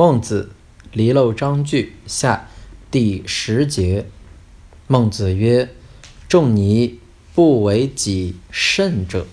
孟子离娄章句下第十节。孟子曰仲尼不为己甚者。